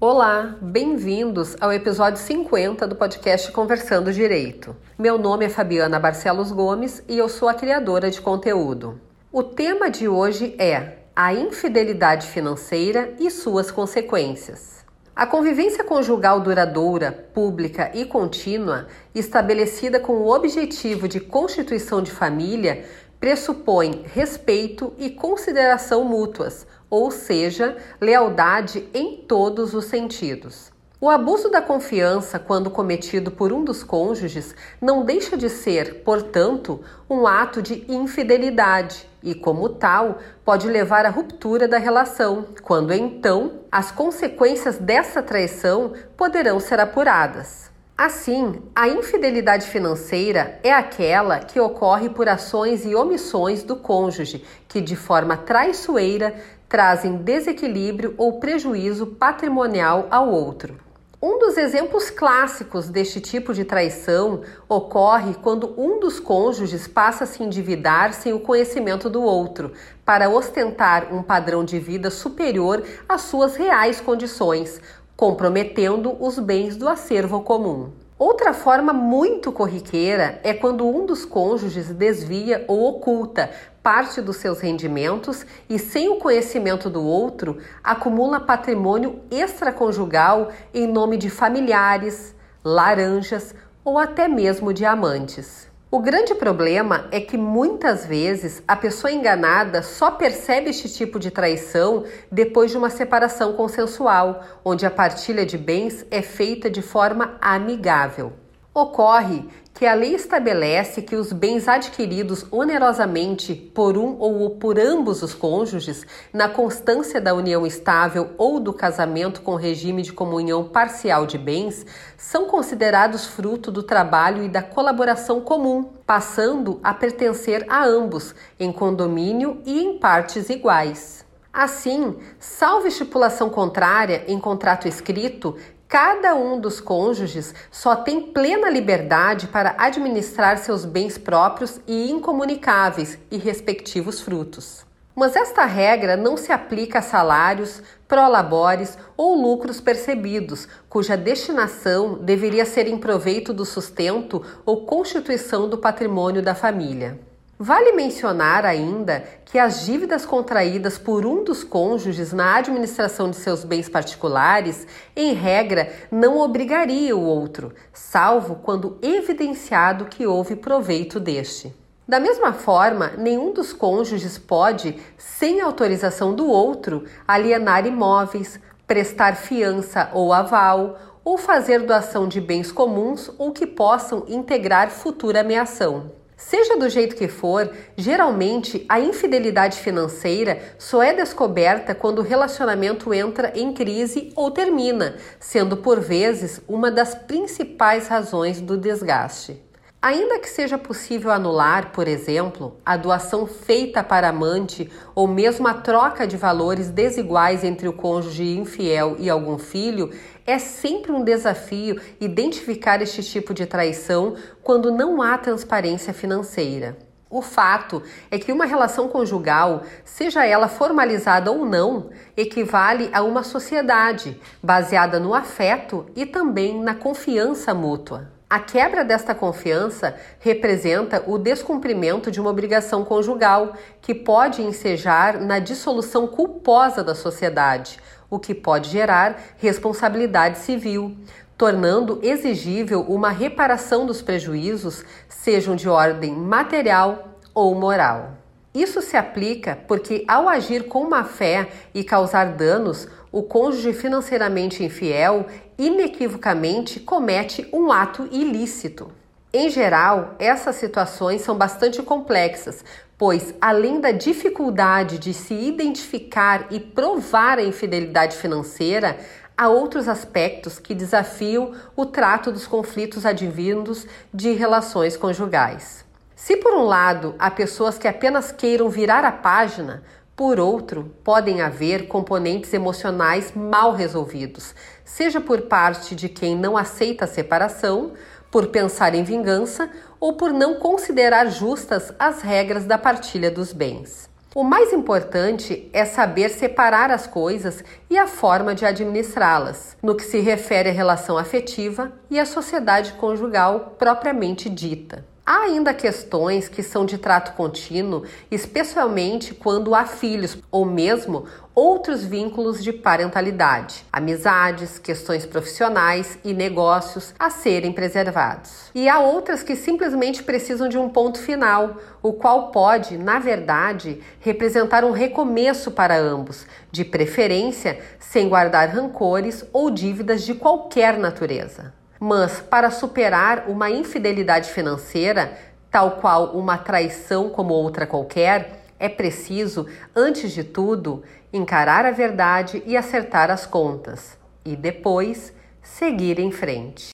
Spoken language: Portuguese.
Olá, bem-vindos ao episódio 50 do podcast Conversando Direito. Meu nome é Fabiana Barcelos Gomes e eu sou a criadora de conteúdo. O tema de hoje é a infidelidade financeira e suas consequências. A convivência conjugal duradoura, pública e contínua, estabelecida com o objetivo de constituição de família, pressupõe respeito e consideração mútuas, ou seja, lealdade em todos os sentidos. O abuso da confiança, quando cometido por um dos cônjuges, não deixa de ser, portanto, um ato de infidelidade e, como tal, pode levar à ruptura da relação, quando então as consequências dessa traição poderão ser apuradas. Assim, a infidelidade financeira é aquela que ocorre por ações e omissões do cônjuge que, de forma traiçoeira, trazem desequilíbrio ou prejuízo patrimonial ao outro. Um dos exemplos clássicos deste tipo de traição ocorre quando um dos cônjuges passa a se endividar sem o conhecimento do outro, para ostentar um padrão de vida superior às suas reais condições, comprometendo os bens do acervo comum. Outra forma muito corriqueira é quando um dos cônjuges desvia ou oculta parte dos seus rendimentos e, sem o conhecimento do outro, acumula patrimônio extraconjugal em nome de familiares, laranjas ou até mesmo diamantes. O grande problema é que muitas vezes a pessoa enganada só percebe este tipo de traição depois de uma separação consensual, onde a partilha de bens é feita de forma amigável. Ocorre que a lei estabelece que os bens adquiridos onerosamente por um ou por ambos os cônjuges, na constância da união estável ou do casamento com regime de comunhão parcial de bens, são considerados fruto do trabalho e da colaboração comum, passando a pertencer a ambos, em condomínio e em partes iguais. Assim, salvo estipulação contrária em contrato escrito, Cada um dos cônjuges só tem plena liberdade para administrar seus bens próprios e incomunicáveis e respectivos frutos. Mas esta regra não se aplica a salários, prolabores ou lucros percebidos, cuja destinação deveria ser em proveito do sustento ou constituição do patrimônio da família. Vale mencionar ainda que as dívidas contraídas por um dos cônjuges na administração de seus bens particulares, em regra, não obrigaria o outro, salvo quando evidenciado que houve proveito deste. Da mesma forma, nenhum dos cônjuges pode, sem autorização do outro, alienar imóveis, prestar fiança ou aval, ou fazer doação de bens comuns ou que possam integrar futura ameação. Seja do jeito que for, geralmente a infidelidade financeira só é descoberta quando o relacionamento entra em crise ou termina, sendo por vezes uma das principais razões do desgaste. Ainda que seja possível anular, por exemplo, a doação feita para amante ou mesmo a troca de valores desiguais entre o cônjuge infiel e algum filho, é sempre um desafio identificar este tipo de traição quando não há transparência financeira. O fato é que uma relação conjugal, seja ela formalizada ou não, equivale a uma sociedade baseada no afeto e também na confiança mútua. A quebra desta confiança representa o descumprimento de uma obrigação conjugal, que pode ensejar na dissolução culposa da sociedade, o que pode gerar responsabilidade civil, tornando exigível uma reparação dos prejuízos, sejam de ordem material ou moral. Isso se aplica porque, ao agir com má fé e causar danos, o cônjuge financeiramente infiel inequivocamente comete um ato ilícito. Em geral, essas situações são bastante complexas, pois, além da dificuldade de se identificar e provar a infidelidade financeira, há outros aspectos que desafiam o trato dos conflitos advindos de relações conjugais. Se, por um lado, há pessoas que apenas queiram virar a página, por outro, podem haver componentes emocionais mal resolvidos, seja por parte de quem não aceita a separação, por pensar em vingança ou por não considerar justas as regras da partilha dos bens. O mais importante é saber separar as coisas e a forma de administrá-las, no que se refere à relação afetiva e à sociedade conjugal propriamente dita. Há ainda questões que são de trato contínuo, especialmente quando há filhos ou mesmo outros vínculos de parentalidade, amizades, questões profissionais e negócios a serem preservados. E há outras que simplesmente precisam de um ponto final, o qual pode, na verdade, representar um recomeço para ambos, de preferência sem guardar rancores ou dívidas de qualquer natureza. Mas para superar uma infidelidade financeira, tal qual uma traição como outra qualquer, é preciso, antes de tudo, encarar a verdade e acertar as contas, e depois seguir em frente.